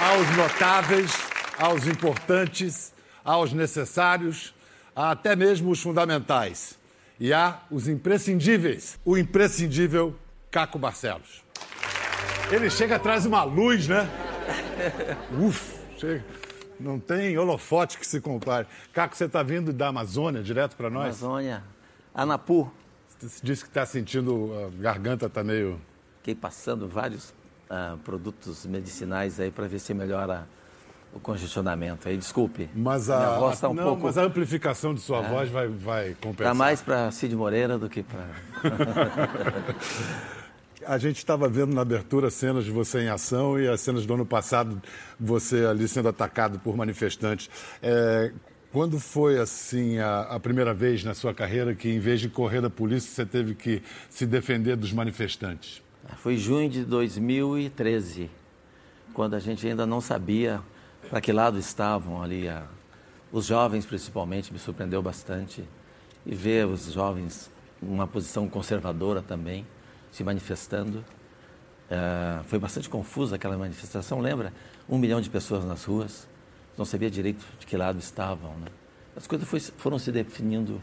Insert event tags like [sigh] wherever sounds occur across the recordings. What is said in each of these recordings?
aos notáveis, aos importantes, aos necessários, até mesmo os fundamentais. E há os imprescindíveis. O imprescindível Caco Barcelos. Ele chega atrás uma luz, né? [laughs] Uf, chega. Não tem holofote que se compare. Caco, você está vindo da Amazônia direto para nós? Amazônia. Anapu. Você disse que está sentindo, a garganta está meio... Fiquei passando vários uh, produtos medicinais aí para ver se melhora o congestionamento. Aí, desculpe. Mas a, minha voz está um não, pouco... mas a amplificação de sua é. voz vai, vai compensar. Está mais para Cid Moreira do que para... [laughs] a gente estava vendo na abertura cenas de você em ação e as cenas do ano passado, você ali sendo atacado por manifestantes. É, quando foi assim a, a, primeira vez na sua carreira que, em vez de correr da polícia, você teve que se defender dos manifestantes? Foi junho de 2013, quando a gente ainda não sabia para que lado estavam ali. A, os jovens, principalmente, me surpreendeu bastante. E ver os jovens numa posição conservadora também se manifestando. Uh, foi bastante confusa aquela manifestação, lembra? Um milhão de pessoas nas ruas, não sabia direito de que lado estavam. Né? As coisas foi, foram se definindo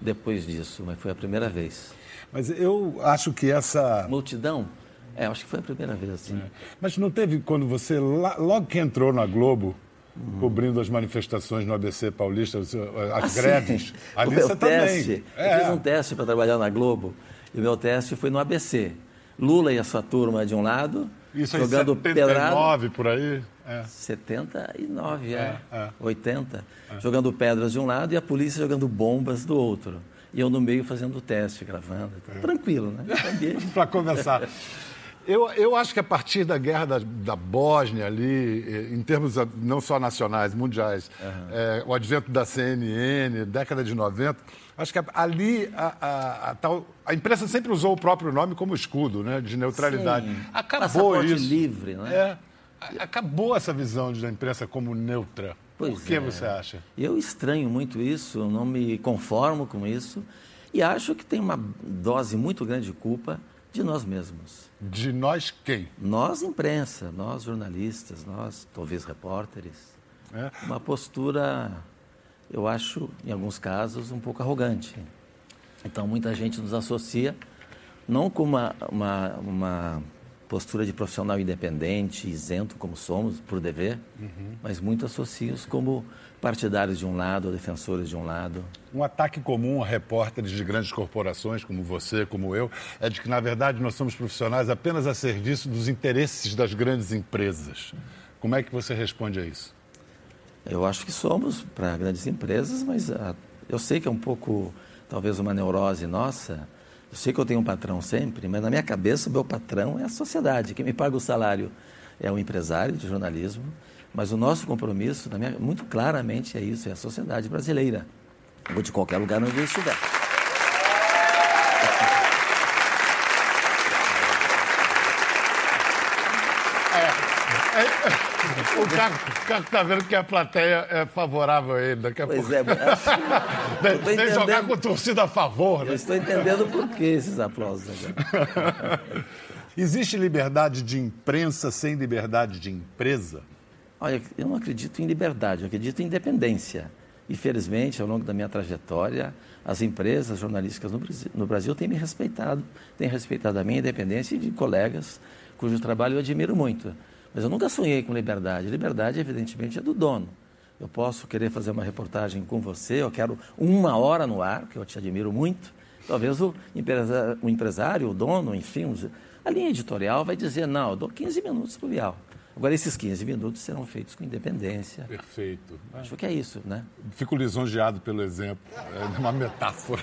depois disso, mas foi a primeira vez. Mas eu acho que essa. Multidão? É, acho que foi a primeira vez assim. É. Mas não teve quando você, logo que entrou na Globo, uhum. cobrindo as manifestações no ABC Paulista, as ah, greves, [laughs] sim. ali o você teste, também. É. Eu fiz um teste para trabalhar na Globo. E o meu teste foi no ABC. Lula e a sua turma de um lado, Isso jogando aí, 79 pedrada, por aí? É. 79, é. é, 80. É. é. Jogando pedras de um lado e a polícia jogando bombas do outro. E eu no meio fazendo o teste, gravando. É. Tranquilo, né? [laughs] Para começar. Eu, eu acho que a partir da guerra da, da Bósnia ali, eh, em termos não só nacionais, mundiais, uhum. é, o advento da CNN, década de 90, Acho que ali a, a, a, tal, a imprensa sempre usou o próprio nome como escudo, né, de neutralidade. Sim. Acabou Passaporte isso. livre, né? É, acabou essa visão da imprensa como neutra. Pois Por que é. você acha? Eu estranho muito isso, não me conformo com isso e acho que tem uma dose muito grande de culpa de nós mesmos. De nós quem? Nós, imprensa, nós, jornalistas, nós, talvez repórteres. É? Uma postura eu acho, em alguns casos, um pouco arrogante. Então, muita gente nos associa não com uma, uma, uma postura de profissional independente, isento, como somos, por dever, uhum. mas muito associa-os como partidários de um lado defensores de um lado. Um ataque comum a repórteres de grandes corporações, como você, como eu, é de que, na verdade, nós somos profissionais apenas a serviço dos interesses das grandes empresas. Como é que você responde a isso? Eu acho que somos para grandes empresas, mas a, ah, eu sei que é um pouco, talvez, uma neurose nossa. Eu sei que eu tenho um patrão sempre, mas na minha cabeça o meu patrão é a sociedade. Quem me paga o salário é o empresário de jornalismo, mas o nosso compromisso, minha, muito claramente, é isso, é a sociedade brasileira, ou de qualquer lugar onde eu estiver. É, é, o Caco está vendo que a plateia é favorável a ele. Daqui a pois pouco. é, Tem [laughs] jogar com torcida a favor. Né? Eu estou entendendo por que esses aplausos. [laughs] Existe liberdade de imprensa sem liberdade de empresa? Olha, eu não acredito em liberdade, eu acredito em independência. E, felizmente, ao longo da minha trajetória, as empresas jornalísticas no Brasil, no Brasil têm me respeitado, têm respeitado a minha independência e de colegas cujo trabalho eu admiro muito. Mas eu nunca sonhei com liberdade. Liberdade, evidentemente, é do dono. Eu posso querer fazer uma reportagem com você, eu quero uma hora no ar, que eu te admiro muito. Talvez o empresário, o, empresário, o dono, enfim, a linha editorial vai dizer, não, eu dou 15 minutos para o. Agora, esses 15 minutos serão feitos com independência. Perfeito. Acho que é isso, né? Fico lisonjeado pelo exemplo. É uma [laughs] metáfora.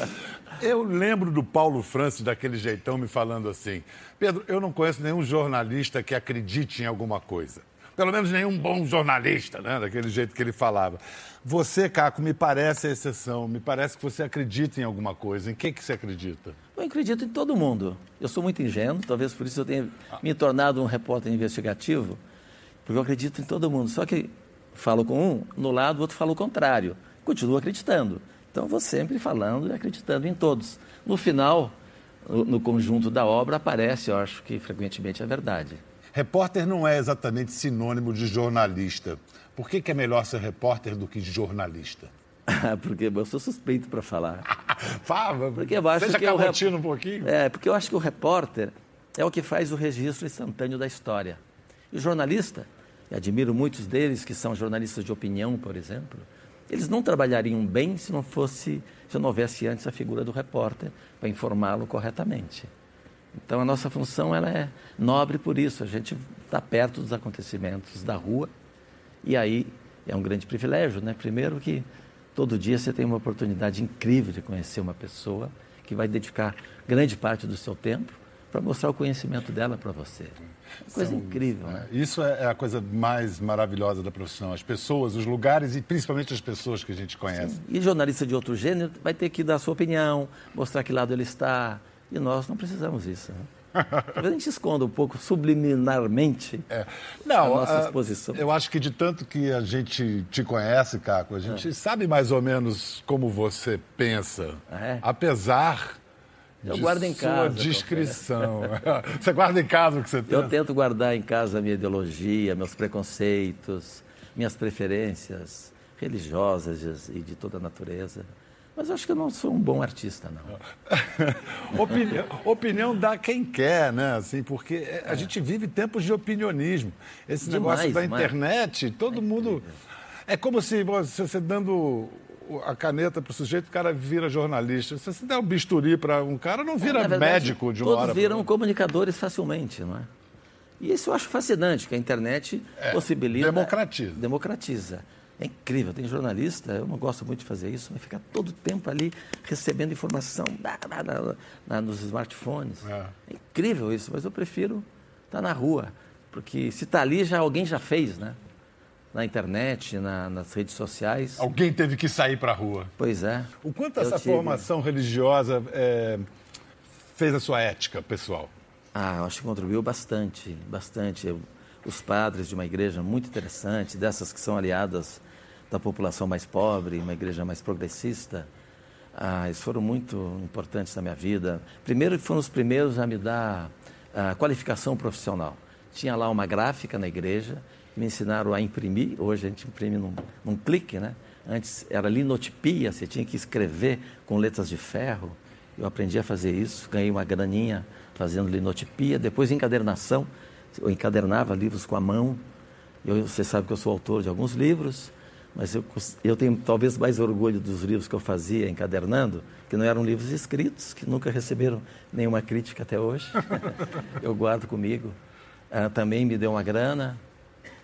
[laughs] Eu lembro do Paulo Francis daquele jeitão me falando assim: Pedro, eu não conheço nenhum jornalista que acredite em alguma coisa. Pelo menos nenhum bom jornalista, né? Daquele jeito que ele falava. Você, Caco, me parece a exceção. Me parece que você acredita em alguma coisa. Em que, que você acredita? Eu acredito em todo mundo. Eu sou muito ingênuo, talvez por isso eu tenha me tornado um repórter investigativo, porque eu acredito em todo mundo. Só que falo com um, no lado o outro fala o contrário. Continuo acreditando. Então, vou sempre falando e acreditando em todos. No final, no conjunto da obra, aparece, eu acho que frequentemente, a verdade. Repórter não é exatamente sinônimo de jornalista. Por que, que é melhor ser repórter do que jornalista? [laughs] porque eu sou suspeito para falar. [laughs] Fala, porque eu acho que rep... um pouquinho. É, porque eu acho que o repórter é o que faz o registro instantâneo da história. E o jornalista, e admiro muitos deles que são jornalistas de opinião, por exemplo, eles não trabalhariam bem se não fosse, se não houvesse antes a figura do repórter para informá-lo corretamente. Então a nossa função ela é nobre por isso, a gente está perto dos acontecimentos da rua e aí é um grande privilégio, né? Primeiro que todo dia você tem uma oportunidade incrível de conhecer uma pessoa que vai dedicar grande parte do seu tempo para mostrar o conhecimento dela para você. Uma coisa São, incrível, né? Isso é, é a coisa mais maravilhosa da profissão. As pessoas, os lugares e principalmente as pessoas que a gente conhece. Sim. E jornalista de outro gênero vai ter que dar a sua opinião, mostrar que lado ele está. E nós não precisamos disso. Né? Talvez a gente esconda um pouco subliminarmente é. Não, a nossa exposição. Eu acho que de tanto que a gente te conhece, Caco, a gente é. sabe mais ou menos como você pensa. Ah, é? Apesar eu de guardo em casa. Sua discrição. [laughs] você guarda em casa o que você tem? Eu tento guardar em casa a minha ideologia, meus preconceitos, minhas preferências religiosas e de toda a natureza. Mas acho que eu não sou um bom artista, não. [laughs] opinião, opinião dá quem quer, né? Assim, porque a é. gente vive tempos de opinionismo. Esse Demais, negócio da internet, todo é mundo. É como se você dando a caneta para o sujeito, o cara vira jornalista. Se você der um bisturi para um cara, não vira verdade, médico de uma todos hora. Todos viram comunicadores facilmente, não é? E isso eu acho fascinante, que a internet é, possibilita... Democratiza. Democratiza. É incrível, tem jornalista, eu não gosto muito de fazer isso, mas fica todo o tempo ali recebendo informação na, na, na, nos smartphones. É. é. incrível isso, mas eu prefiro estar na rua, porque se está ali, já alguém já fez, né? Na internet, na, nas redes sociais. Alguém teve que sair para a rua. Pois é. O quanto essa tive... formação religiosa é, fez a sua ética pessoal? Ah, eu acho que contribuiu bastante, bastante. Eu, os padres de uma igreja muito interessante, dessas que são aliadas da população mais pobre, uma igreja mais progressista. Ah, eles foram muito importantes na minha vida. Primeiro, foram os primeiros a me dar a qualificação profissional. Tinha lá uma gráfica na igreja, me ensinaram a imprimir. Hoje a gente imprime num, num clique, né? Antes era linotipia, você tinha que escrever com letras de ferro. Eu aprendi a fazer isso, ganhei uma graninha fazendo linotipia. Depois encadernação, eu encadernava livros com a mão. Eu, você sabe que eu sou autor de alguns livros. Mas eu, eu tenho talvez mais orgulho dos livros que eu fazia encadernando, que não eram livros escritos, que nunca receberam nenhuma crítica até hoje. [laughs] eu guardo comigo. Ah, também me deu uma grana.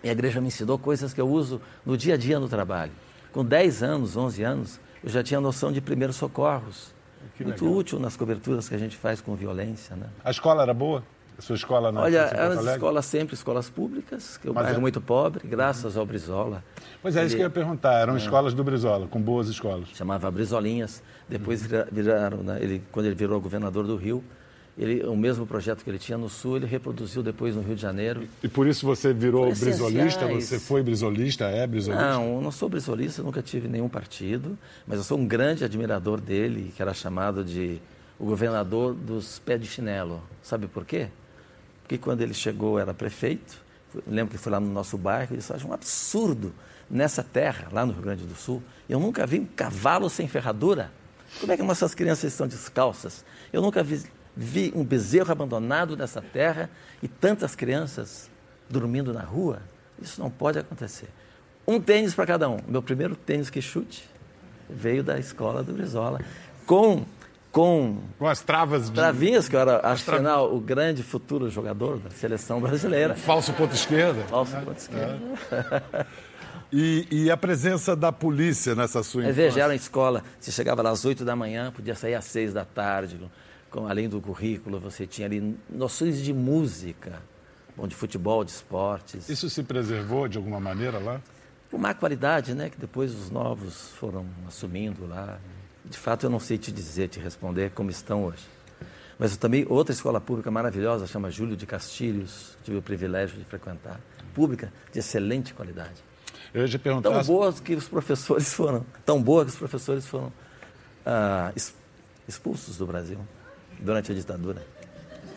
E a igreja me ensinou coisas que eu uso no dia a dia no trabalho. Com 10 anos, 11 anos, eu já tinha noção de primeiros socorros. Muito útil nas coberturas que a gente faz com violência. Né? A escola era boa? A sua escola não Olha, eram escolas sempre escolas públicas, que eu Mas bairro é... muito pobre, graças ao Brizola. Pois é, Ele... isso que eu ia perguntar. Eram é... escolas do Brizola, com boas escolas. Chamava Brizolinhas. Depois viraram, né? ele, quando ele virou governador do Rio, ele, o mesmo projeto que ele tinha no Sul, ele reproduziu depois no Rio de Janeiro. E por isso você virou brizolista? Você foi brizolista? É brizolista? Não, eu não sou brizolista, nunca tive nenhum partido, mas eu sou um grande admirador dele, que era chamado de o governador dos pés de chinelo. Sabe por quê? Porque quando ele chegou, era prefeito. Lembro que foi lá no nosso bairro. Ele disse: Acho um absurdo nessa terra, lá no Rio Grande do Sul. Eu nunca vi um cavalo sem ferradura. Como é que nossas crianças estão descalças? Eu nunca vi, vi um bezerro abandonado nessa terra e tantas crianças dormindo na rua. Isso não pode acontecer. Um tênis para cada um. Meu primeiro tênis que chute veio da escola do Brizola, com com, com as travas de... Travinhas, que era, acho tra... o grande futuro jogador da seleção brasileira. Falso ponto esquerda. Falso ponto esquerda. É. E, e, a presença da polícia nessa sua infância? Veja, era escola, você chegava lá às 8 da manhã, podia sair às 6 da tarde, com, além do currículo, você tinha ali noções de música, bom, de futebol, de esportes. Isso se preservou de alguma maneira lá? Com má qualidade, né, que depois os novos foram assumindo lá. De fato, eu não sei te dizer, te responder como estão hoje. Mas eu também, outra escola pública maravilhosa, chama Júlio de Castilhos, tive o privilégio de frequentar. Pública de excelente qualidade. Eu ia perguntar... Tão boas que os professores [laughs] foram, tão boa que os professores foram ah, expulsos do Brasil durante a ditadura.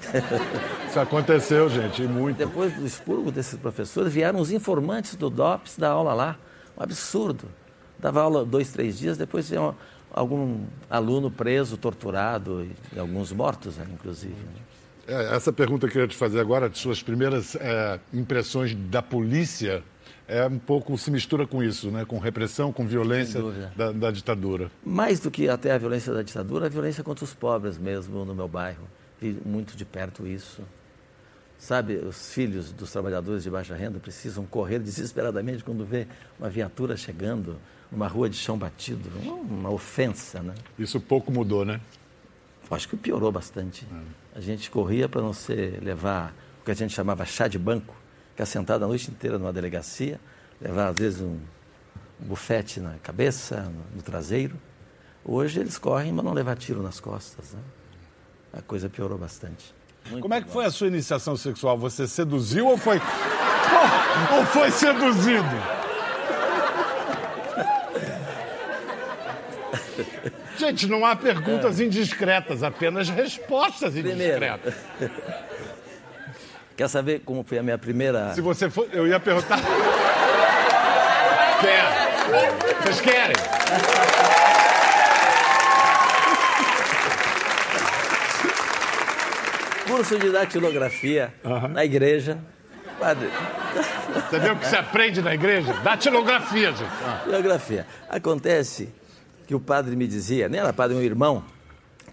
[laughs] Isso aconteceu, gente, e muito. Depois do expurgo desses professores, vieram os informantes do DOPS da aula lá. Um absurdo. Dava aula dois, três dias, depois tinha algum aluno preso, torturado, e alguns mortos, né, inclusive. É, essa pergunta que eu queria te fazer agora, de suas primeiras é, impressões da polícia, é um pouco se mistura com isso, né? com repressão, com violência da, da, ditadura. Mais do que até a violência da ditadura, a violência contra os pobres mesmo no meu bairro. Vi muito de perto isso. Sabe, os filhos dos trabalhadores de baixa renda precisam correr desesperadamente quando vê uma viatura chegando numa rua de chão batido. Uma ofensa, né? Isso pouco mudou, né? Acho que piorou bastante. É. A gente corria para não ser levar o que a gente chamava chá de banco, ficar sentado a noite inteira numa delegacia, levar às vezes um, um bufete na cabeça, no, no, traseiro. Hoje eles correm, mas não levar tiro nas costas. Né? A coisa piorou bastante. Muito Como é que foi a sua iniciação sexual? Você seduziu ou foi. [laughs] ou foi seduzido? [laughs] Gente, não há perguntas é. indiscretas, apenas respostas indiscretas. [laughs] Quer saber como foi a minha primeira. Se você for. Eu ia perguntar. Quer? Vocês querem? Curso de datilografia na igreja. Padre. Você viu o que se aprende na igreja? Datilografia, gente. Ah. Datilografia. Acontece que o padre me dizia, nem era padre, meu irmão,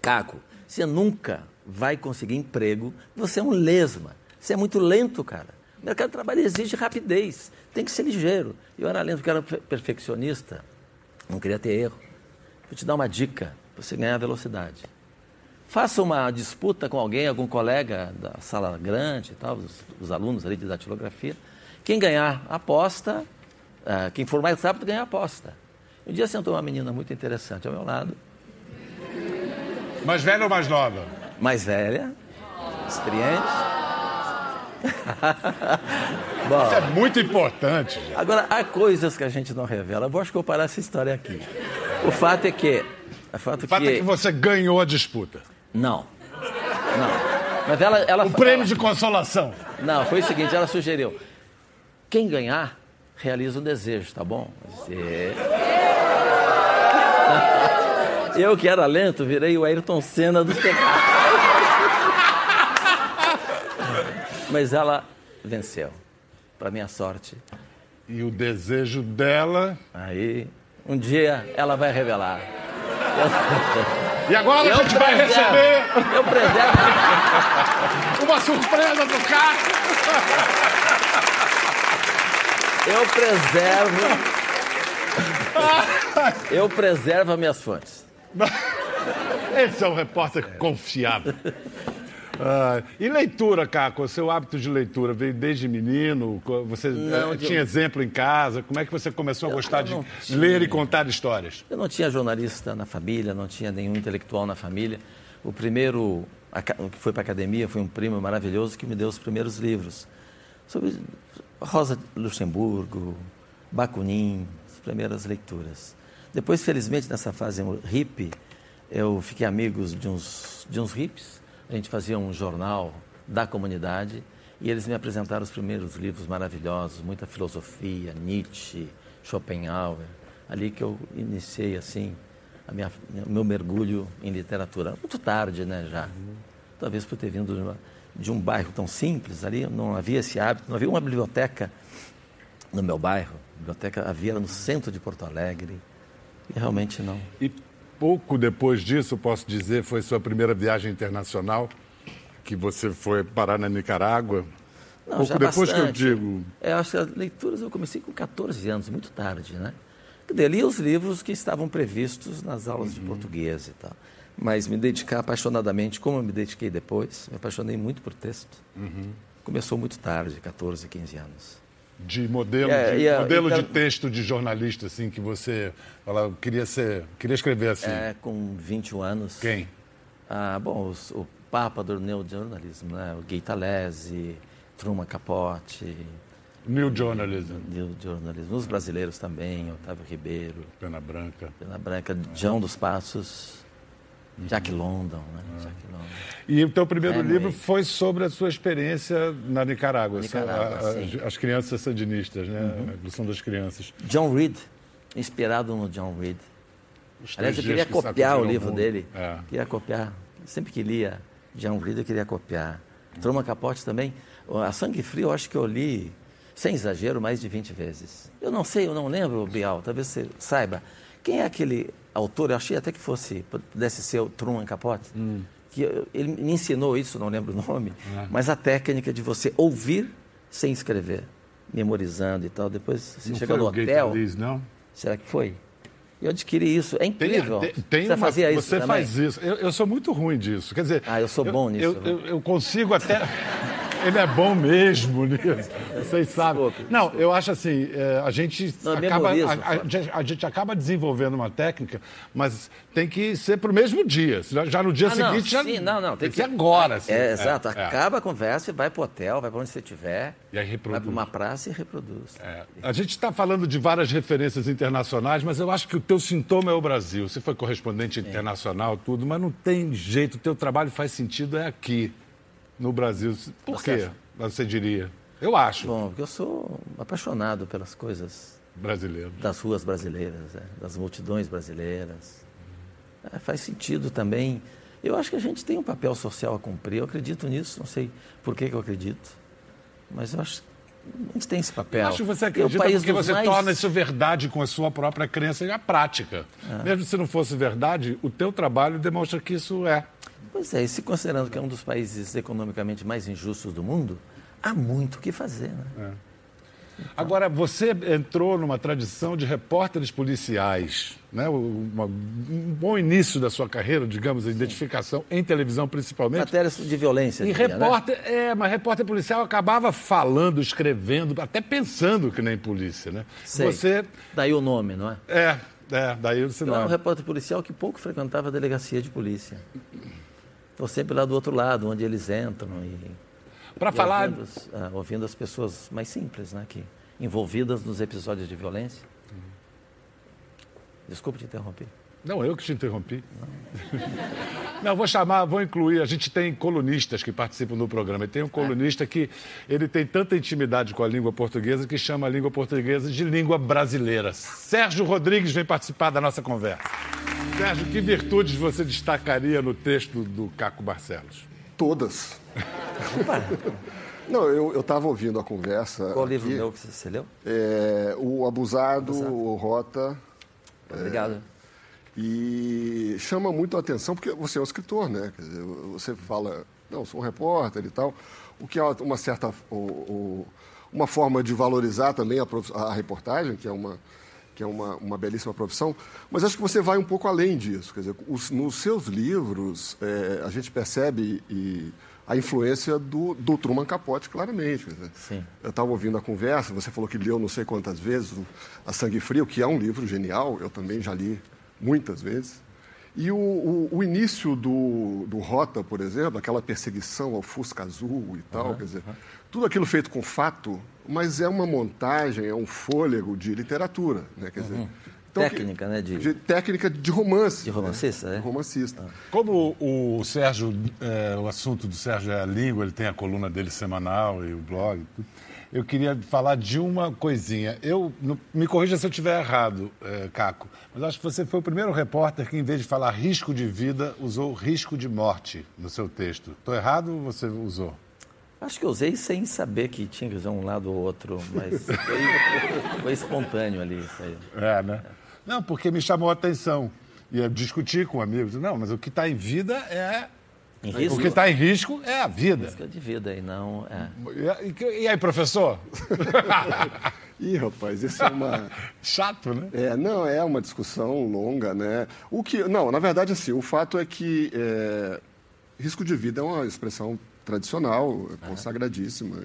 Caco, você nunca vai conseguir emprego, você é um lesma. Você é muito lento, cara. O mercado de trabalho exige rapidez, tem que ser ligeiro. Eu era lento porque era perfeccionista, não queria ter erro. Vou te dar uma dica para você ganhar velocidade. Faça uma disputa com alguém, algum colega da sala grande e tal, os, os alunos ali de datilografia. Quem ganhar aposta, uh, quem for mais rápido ganha aposta. Um dia sentou uma menina muito interessante ao meu lado. Mais velha ou mais nova? Mais velha, experiente. [laughs] Bom, Isso é muito importante. Gente. Agora, há coisas que a gente não revela. Eu acho que eu vou parar essa história aqui. O fato é que. O fato, o fato que... é que você ganhou a disputa. Não. Não. Mas ela. ela o prêmio ela... de consolação. Não, foi o seguinte: ela sugeriu. Quem ganhar, realiza um desejo, tá bom? Você. [laughs] Eu que era lento, virei o Ayrton Senna dos [laughs] pecados. Mas ela venceu, para minha sorte. E o desejo dela? Aí, um dia ela vai revelar. [laughs] E agora eu a gente preservo, vai receber. Eu preservo. Uma surpresa do carro. Eu preservo. [laughs] Eu preservo as minhas fontes. Esse é um repórter confiável. Ah, e leitura, Caco? O seu hábito de leitura veio desde menino? Você não, eh, tinha eu... exemplo em casa? Como é que você começou a gostar de tinha... ler e contar histórias? Eu não tinha jornalista na família, não tinha nenhum intelectual na família. O primeiro que foi para a academia foi um primo maravilhoso que me deu os primeiros livros. Sobre Rosa Luxemburgo, Bakunin, as primeiras leituras. Depois, felizmente, nessa fase hippie, eu fiquei amigos de uns, de uns hippies a gente fazia um jornal da comunidade e eles me apresentaram os primeiros livros maravilhosos, muita filosofia, Nietzsche, Schopenhauer. Ali que eu iniciei assim a minha meu mergulho em literatura. Muito tarde, né, já. Talvez por ter vindo de, uma, de um bairro tão simples ali, não havia esse hábito, não havia uma biblioteca no meu bairro. A biblioteca havia no centro de Porto Alegre. E realmente não. E pouco depois disso, posso dizer, foi sua primeira viagem internacional, que você foi parar na Nicarágua. Não, pouco depois bastante. que eu digo. É, acho que as leituras eu comecei com 14 anos, muito tarde, né? Eu li os livros que estavam previstos nas aulas uhum. de português e tal. Mas me dedicar apaixonadamente, como eu me dediquei depois, me apaixonei muito por texto. Uhum. Começou muito tarde, 14, 15 anos de modelo, é, de, modelo então, de texto de jornalista, assim, que você fala, queria ser, queria escrever assim? É, com 21 anos. Quem? Ah, bom, os, o papa do neojornalismo, né? O Gay Talese, Truman Capote. New Journalism. New Journalism. Os brasileiros também, Otávio Ribeiro. Pena Branca. Pena Branca, João dos Passos. Jack London, né? Jack London. E o teu primeiro Hemingway. livro foi sobre a sua experiência na Nicarágua, Nicarágua, a- a- as crianças sandinistas, né? A Revolução das Crianças. John Reed, inspirado no John Reed. Aliás, eu queria que copiar o livro mundo. dele. É. Queria copiar. Sempre que lia John Reed, eu queria copiar. Truman Capote também. A Sangue Frio, eu acho que eu li, sem exagero, mais de 20 vezes. Eu não sei, eu não lembro, Bial, talvez você saiba. Quem é aquele autor? Eu achei até que fosse, pudesse ser o Truman Capote. Hum. Que eu- ele me ensinou isso, não lembro o nome, É. mas a técnica de você ouvir sem escrever, memorizando e tal. Depois você Não chega no hotel. Lees, não? Será que foi? Eu adquiri isso. É incrível. tem- tem você uma- fazia isso Você também? faz isso. Eu, eu sou muito ruim disso. Quer dizer. Ah, eu sou bom nisso, Eu, né? eu- eu consigo até. Ele é bom mesmo nisso. Vocês sabem. Desculpe, Não, eu acho assim, é, a gente Não, acaba, a, a- a gente acaba desenvolvendo uma técnica, mas tem que ser para o mesmo dia. Já no dia Ah, não, seguinte já sim, não, não, tem que ser agora. assim. É, exato. é. Acaba a conversa e vai para o hotel, vai para onde você estiver. E aí Vai para uma praça e reproduz. É. A gente está falando de várias referências internacionais, mas eu acho que o teu sintoma é o Brasil. Você foi correspondente internacional, tudo, mas não tem jeito. O teu trabalho faz sentido é aqui, no Brasil. Por Você quê? acha? Você diria? Eu acho, Bom, porque eu sou apaixonado pelas coisas brasileiro. das ruas brasileiras, é, das multidões brasileiras. É, faz sentido também. Eu acho que a gente tem um papel social a cumprir. Eu acredito nisso, não sei por que, que eu acredito. Mas eu acho que a gente tem esse papel. Eu acho que você o acredita país porque você mais- torna isso verdade com a sua própria crença e a prática. É. Mesmo se não fosse verdade, o teu trabalho demonstra que isso é. Pois é, e se considerando que é um dos países economicamente mais injustos do mundo, há muito o que fazer. Né? Agora, você entrou numa tradição de repórteres policiais, né? Um bom início da sua carreira, digamos, a identificação em televisão principalmente. Matérias de violência. E diria, né? repórter, é, mas repórter policial acabava falando, escrevendo, até pensando que nem polícia, né? Sei. Você Daí o nome, não é? é, é, daí você Eu era um repórter policial que pouco frequentava a delegacia de polícia. Estou sempre lá do outro lado, onde eles entram e, Para falar, ouvindo, as- ah, ouvindo as pessoas mais simples, né, que envolvidas nos episódios de violência. Desculpe te interromper. Não, eu que te interrompi. [laughs] Não, vou chamar, vou incluir. A gente tem colunistas que participam do programa. E tem um colunista que ele tem tanta intimidade com a língua portuguesa que chama a língua portuguesa de língua brasileira. Sérgio Rodrigues vem participar da nossa conversa. Sérgio, que virtudes você destacaria no texto do Caco Barcelos? Todas. Não, eu estava ouvindo a conversa. Qual livro aqui. meu que você, leu? É, o Abusado, o Rota. Obrigado. E chama muito a atenção, porque você é um escritor, né? Quer dizer, você fala, não, sou um repórter e tal, o que é uma certa. o- o- uma forma de valorizar também a, a reportagem, que é uma que é uma, uma belíssima profissão, mas acho que você vai um pouco além disso. Quer dizer, os- nos seus livros, é, a gente percebe e, a influência do, do Truman Capote, claramente. Quer dizer, Sim. eu estava ouvindo a conversa, você falou que leu não sei quantas vezes A Sangue Frio, que é um livro genial, eu também já li muitas vezes. E o, o- o início do, do Rota, por exemplo, aquela perseguição ao Fusca Azul e tal, quer dizer, tudo aquilo feito com fato, mas é uma montagem, é um fôlego de literatura. Né? Quer dizer, então, que- Técnica, né, de- de técnica de romance. De romancista, né? é? De romancista. Como o, Sérgio, é, o assunto do Sérgio é a língua, ele tem a coluna dele semanal e o blog. Eu queria falar de uma coisinha. Eu no- me corrija se eu estiver errado, é, Caco, mas acho que você foi o primeiro repórter que, em vez de falar risco de vida, usou risco de morte no seu texto. Estou errado ou você usou? Acho que eu usei sem saber que tinha que usar um lado ou outro, mas [laughs] foi, foi espontâneo ali isso aí. É, né? Não, porque me chamou a atenção. E eu discuti com amigos. Não, mas o que está em vida é. Em risco, O que está em risco é a vida. risco de vida e não... É. E, e- e aí, professor? [laughs] Ih, rapaz, isso é uma. [laughs] Chato, né? É, não, é uma discussão longa, né? O que, não, na verdade, assim, o fato é que é, risco de vida é uma expressão tradicional, é consagradíssima.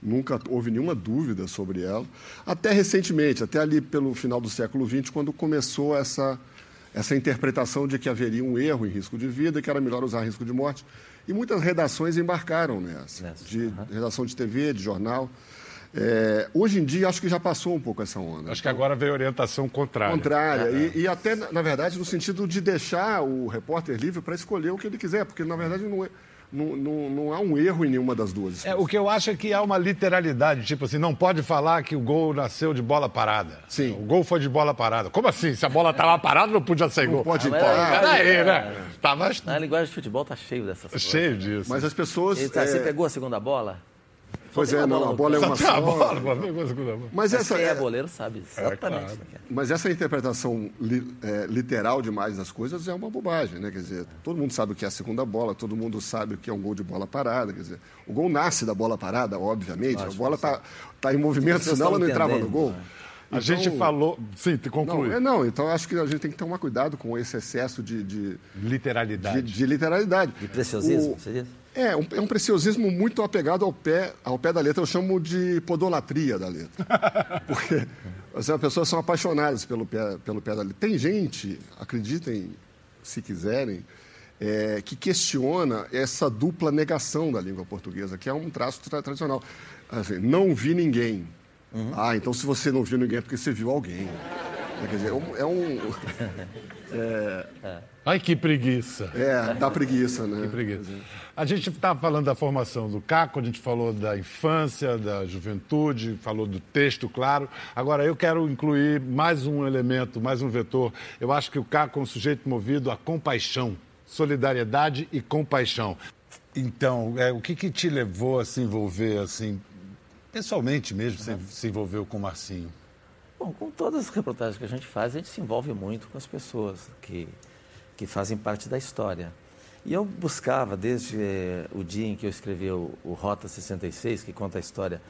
nunca houve nenhuma dúvida sobre ela. Até recentemente, até ali pelo final do século XX, quando começou essa, essa interpretação de que haveria um erro em risco de vida, que era melhor usar risco de morte. E muitas redações embarcaram nessa, Nessa, de redação de TV, de jornal. É, hoje em dia, acho que já passou um pouco essa onda. Acho que agora veio orientação contrária. Contrária. É. E, e, até, na verdade, no sentido de deixar o repórter livre para escolher o que ele quiser, porque, na verdade, não é. Não, não, não, há um erro em nenhuma das duas. É, o que eu acho é que há uma literalidade, tipo assim, não pode falar que o gol nasceu de bola parada. Sim. O gol foi de bola parada. Como assim? Se a bola estava parada, não podia ser não gol. Pode parar. Ah, Aí, né? Tava... Na linguagem de futebol tá cheio dessas coisas. Cheio disso. Mas as pessoas. Tá, Você pegou a segunda bola? Pois é, não, a bola é uma Só a bola, pô, pegou a segunda bola. Mas Mas essa, quem é é, boleiro sabe exatamente. claro. o que é. mas essa interpretação li- é, literal demais das coisas é uma bobagem, né? Quer dizer, todo mundo sabe o que é a segunda bola, todo mundo sabe o que é um gol de bola parada. Quer dizer, o gol nasce da bola parada, obviamente. a bola está tá em movimento, senão ela não entrava no gol. né? A gente Então- falou. Sim, te Não, conclui. é não. Então acho que a gente tem que tomar cuidado com esse excesso de, de, de, Literalidade. de literalidade. De preciosismo, O- você diz? É, um, é um preciosismo muito apegado ao pé, ao pé da letra. Eu chamo de podolatria da letra. [laughs] Porque assim, as pessoas são apaixonadas pelo pé, pelo pé da letra. Tem gente, acreditem se quiserem, é, que questiona essa dupla negação da língua portuguesa, que é um traço tra- tradicional. Assim, não vi ninguém. Ah, então se você não viu ninguém é porque você viu alguém. Quer dizer, é um- é um. [laughs] Ai, que preguiça. É, dá preguiça, né? Que preguiça. A gente estava falando da formação do Caco, a gente falou da infância, da juventude, falou do texto, claro. Agora, eu quero incluir mais um elemento, mais um vetor. Eu acho que o Caco é um sujeito movido a compaixão, solidariedade e compaixão. Então, é, o que, que te levou a se envolver, assim, pessoalmente mesmo, se, se envolveu com o Marcinho? Bom, com todas as reportagens que a gente faz, a gente se envolve muito com as pessoas que, que fazem parte da história. E eu buscava, desde eh, o dia em que eu escrevi o, o Rota 66, que conta a história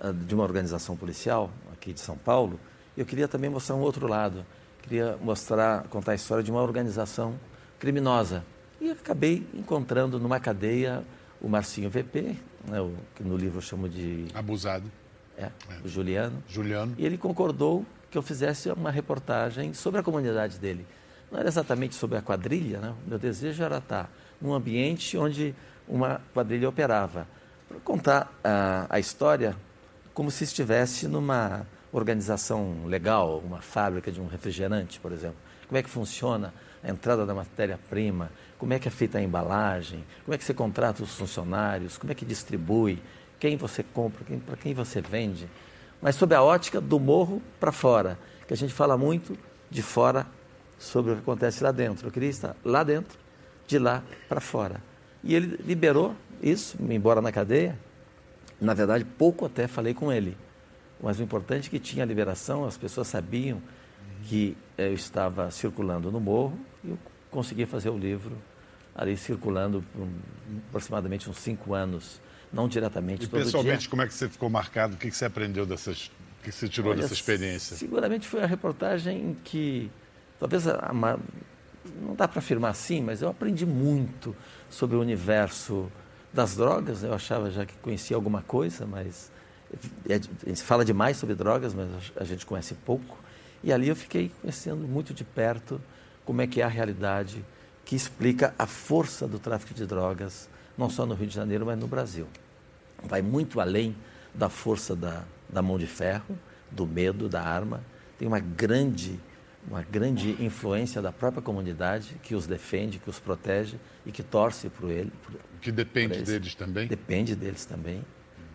ah, de uma organização policial aqui de São Paulo, eu queria também mostrar um outro lado. Queria mostrar, contar a história de uma organização criminosa. E acabei encontrando numa cadeia o Marcinho VP, né, o, que no livro eu chamo de Abusado. É, o Juliano. Juliano. E ele concordou que eu fizesse uma reportagem sobre a comunidade dele. Não era exatamente sobre a quadrilha, né? meu desejo era estar num ambiente onde uma quadrilha operava. Para contar a, a história como se estivesse numa organização legal, uma fábrica de um refrigerante, por exemplo. Como é que funciona a entrada da matéria-prima, como é que é feita a embalagem, como é que você contrata os funcionários, como é que distribui, quem você compra, quem, para quem você vende. Mas sob a ótica do morro para fora, que a gente fala muito de fora sobre o que acontece lá dentro. Eu queria estar lá dentro, de lá para fora. E ele liberou isso, embora na cadeia. Na verdade, pouco até falei com ele. Mas o importante é que tinha a liberação, as pessoas sabiam que eu estava circulando no morro e eu consegui fazer o livro ali circulando por aproximadamente uns cinco anos, não diretamente E pessoalmente, dia. como é que você ficou marcado? O que você aprendeu dessas. O que você tirou Olha, dessa experiência? Seguramente foi a reportagem em que, talvez, a, a, não dá para afirmar assim, mas eu aprendi muito sobre o universo das drogas. Eu achava já que conhecia alguma coisa, mas é, a gente fala demais sobre drogas, mas a gente conhece pouco. E ali eu fiquei conhecendo muito de perto como é que é a realidade que explica a força do tráfico de drogas, não só no Rio de Janeiro, mas no Brasil. Vai muito além da força da, da mão de ferro, do medo, da arma. Tem uma grande, uma grande influência da própria comunidade que os defende, que os protege e que torce por ele. Por, Que depende deles também? Depende deles também.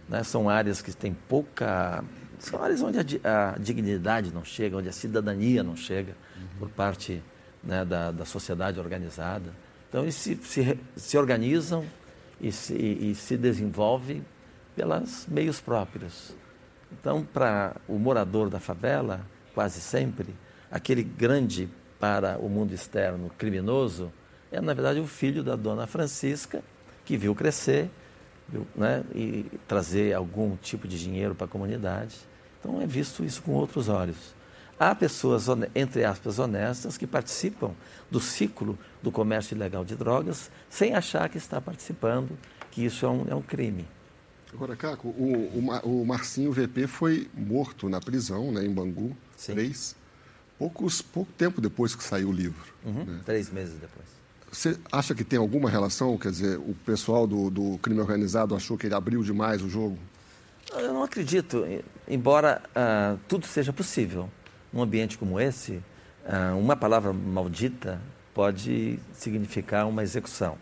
né? São áreas que têm pouca. São áreas onde a, a dignidade não chega, onde a cidadania não chega por parte né, da, da sociedade organizada. Então, eles se, se, se organizam e se, e se desenvolvem pelos meios próprios. Então, para o morador da favela, quase sempre, aquele grande para o mundo externo criminoso é, na verdade, o filho da dona Francisca, que viu crescer viu, né, e trazer algum tipo de dinheiro para a comunidade. Então, é visto isso com outros olhos. Há pessoas, entre aspas, honestas que participam do ciclo do comércio ilegal de drogas sem achar que está participando, que isso é um, é um crime. Agora, Caco, o, o, o Marcinho VP foi morto na prisão, né, em Bangu, Sim. três, poucos, pouco tempo depois que saiu o livro. Uhum, Três meses depois. Você acha que tem alguma relação? Quer dizer, o pessoal do, do crime organizado achou que ele abriu demais o jogo? Eu não acredito, embora uh, tudo seja possível. Num ambiente como esse, uh, uma palavra maldita pode significar uma execução.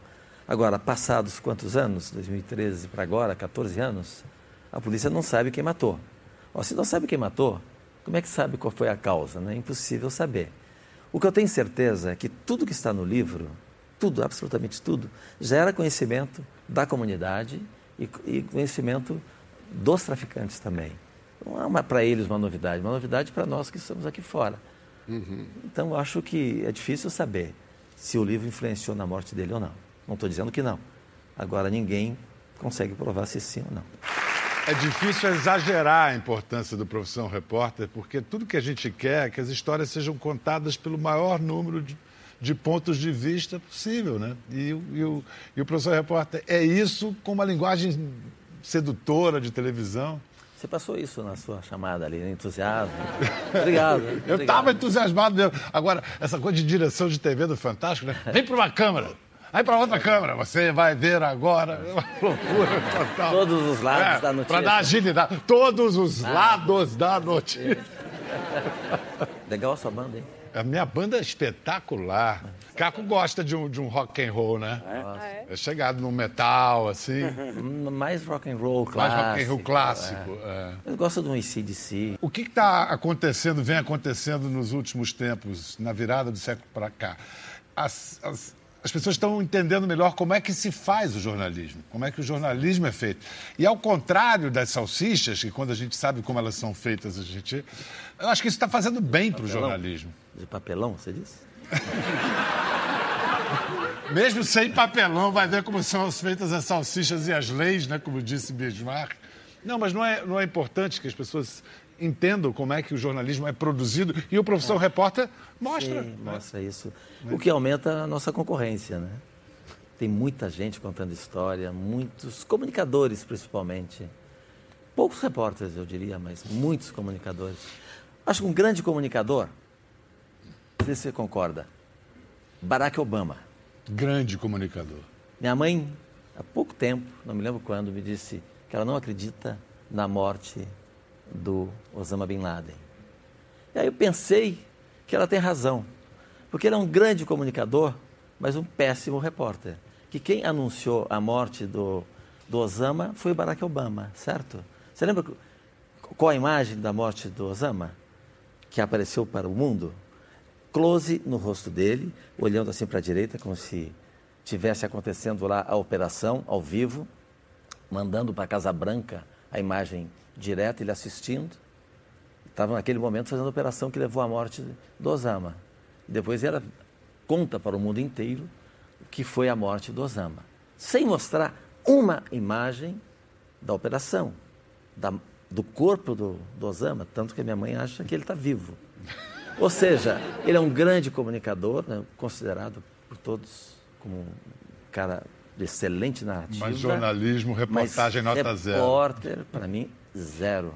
Agora, passados quantos anos? 2013 para agora, 14 anos, a polícia não sabe quem matou. Se não sabe quem matou, como é que sabe qual foi a causa? Né? É impossível saber. O que eu tenho certeza é que tudo que está no livro, tudo, absolutamente tudo, gera conhecimento da comunidade e conhecimento dos traficantes também. Não é para eles uma novidade, uma novidade para nós que estamos aqui fora. Uhum. Então, eu acho que é difícil saber se o livro influenciou na morte dele ou não. Não estou dizendo que não. Agora, ninguém consegue provar se sim ou não. É difícil exagerar a importância do profissão repórter, porque tudo que a gente quer é que as histórias sejam contadas pelo maior número de, de pontos de vista possível, né? E, e, o, e o professor repórter é isso com uma linguagem sedutora de televisão. Você passou isso na sua chamada ali, entusiasmo. Obrigado. [laughs] Eu estava entusiasmado mesmo. Agora, essa coisa de direção de TV do Fantástico, né? Vem para uma câmera. Aí para outra câmera, você vai ver agora. Uma [laughs] loucura total. Todos os lados é, da notícia. Para dar agilidade. Todos os ah. lados da notícia. Legal a sua banda, hein? A minha banda é espetacular. Caco gosta de um, de um rock and roll, né? É, é chegado no metal, assim. Mais rock and roll clássico. Mais rock and roll clássico. É. É. Eu gosto de um ACDC. O que está acontecendo, vem acontecendo nos últimos tempos, na virada do século para cá? As, as, as pessoas estão entendendo melhor como é que se faz o jornalismo, como é que o jornalismo é feito. E ao contrário das salsichas, que quando a gente sabe como elas são feitas, a gente. Eu acho que isso está fazendo bem para o jornalismo. De papelão, você disse? [laughs] Mesmo sem papelão, vai ver como são feitas as salsichas e as leis, né? como disse Bismarck. Não, mas não é, não é importante que as pessoas entendam como é que o jornalismo é produzido e o professor é. repórter mostra. Sim, né? mostra isso. O que aumenta a nossa concorrência, né? Tem muita gente contando história, muitos comunicadores principalmente. Poucos repórteres, eu diria, mas muitos comunicadores. Acho que um grande comunicador, não sei se você concorda, Barack Obama. Grande comunicador. Minha mãe, há pouco tempo, não me lembro quando, me disse que ela não acredita na morte do Osama Bin Laden. E aí eu pensei que ela tem razão, porque ele é um grande comunicador, mas um péssimo repórter. Que quem anunciou a morte do, do Osama foi Barack Obama, certo? Você lembra qual a imagem da morte do Osama que apareceu para o mundo? Close no rosto dele, olhando assim para a direita, como se tivesse acontecendo lá a operação ao vivo, mandando para a Casa Branca a imagem direto, ele assistindo. Estava naquele momento fazendo a operação que levou à morte do Osama. Depois ela conta para o mundo inteiro o que foi a morte do Osama, sem mostrar uma imagem da operação, da, do corpo do, do Osama, tanto que a minha mãe acha que ele está vivo. Ou seja, ele é um grande comunicador, né, considerado por todos como um cara de excelente narrativa. Mas jornalismo, reportagem mas nota repórter, zero. Repórter, para mim, Zero.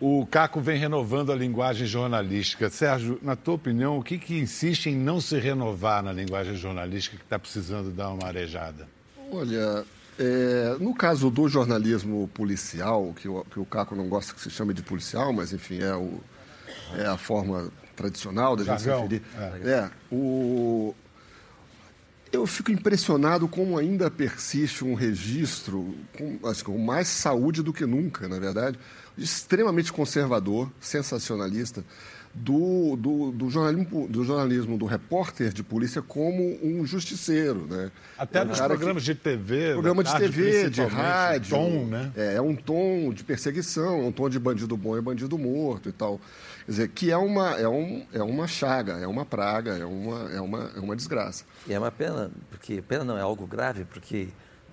o Caco vem renovando a linguagem jornalística. Sérgio, na tua opinião, o que, que insiste em não se renovar na linguagem jornalística que está precisando dar uma arejada? Olha, é, no caso do jornalismo policial, que o, que o Caco não gosta que se chame de policial, mas enfim, é, o, é a forma tradicional da gente se referir. É. é, o, eu fico impressionado como ainda persiste um registro com, assim, com mais saúde do que nunca, na verdade, extremamente conservador, sensacionalista, do, do, do, jornalismo, do jornalismo do repórter de polícia como um justiceiro. Né? Até é nos programas que, de TV. Programa de TV, de rádio. Tom, né? É, é um tom de perseguição, é um tom de bandido bom e bandido morto e tal. Quer dizer, que é uma, é, um, é uma chaga, é uma praga, é uma, é, uma, é uma desgraça. E é uma pena, porque pena não é algo grave, porque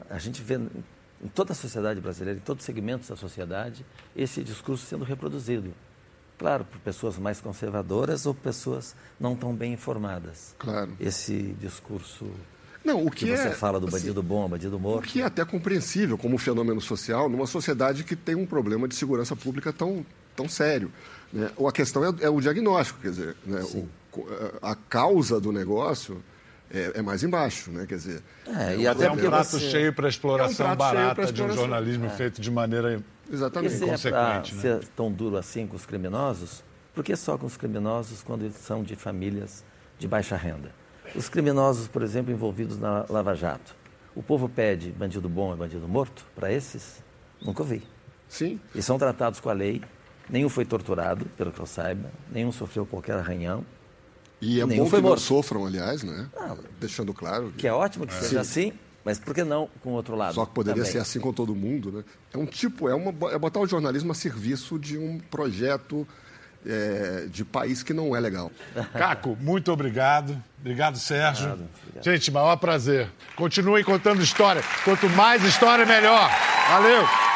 a gente vê em toda a sociedade brasileira, em todos os segmentos da sociedade, esse discurso sendo reproduzido. Claro, por pessoas mais conservadoras ou pessoas não tão bem informadas. Claro. Esse discurso não, o que, que você é, fala do bandido assim, bom, bandido morto. O que é até compreensível como um fenômeno social numa sociedade que tem um problema de segurança pública tão, tão sério. Né? Ou a questão é, é, o diagnóstico, quer dizer, né? o, a causa do negócio é, é mais embaixo, né? Quer dizer, É, e É até um porque prato você... cheio para exploração É um barata pra de um exploração. jornalismo feito de maneira exatamente. Porque se é para né? ser tão duro assim com os criminosos, por que só com os criminosos quando eles são de famílias de baixa renda? Os criminosos, por exemplo, envolvidos na Lava Jato. O povo pede bandido bom e bandido morto para esses? Nunca ouvi. Sim. E são tratados com a lei, nenhum foi torturado, pelo que eu saiba, nenhum sofreu qualquer arranhão, E é Nenhum bom foi que não morto. sofram, aliás, né? Ah, Deixando claro. que é ótimo que seja assim, mas por que não com o outro lado? Só que poderia também? ser assim com todo mundo, né? É um tipo, é, uma, é botar o jornalismo a serviço de um projeto é, de país que não é legal. [laughs] Caco, muito obrigado. Obrigado, Sérgio. Gente, maior prazer. Continuem contando história. Quanto mais história, melhor. Valeu!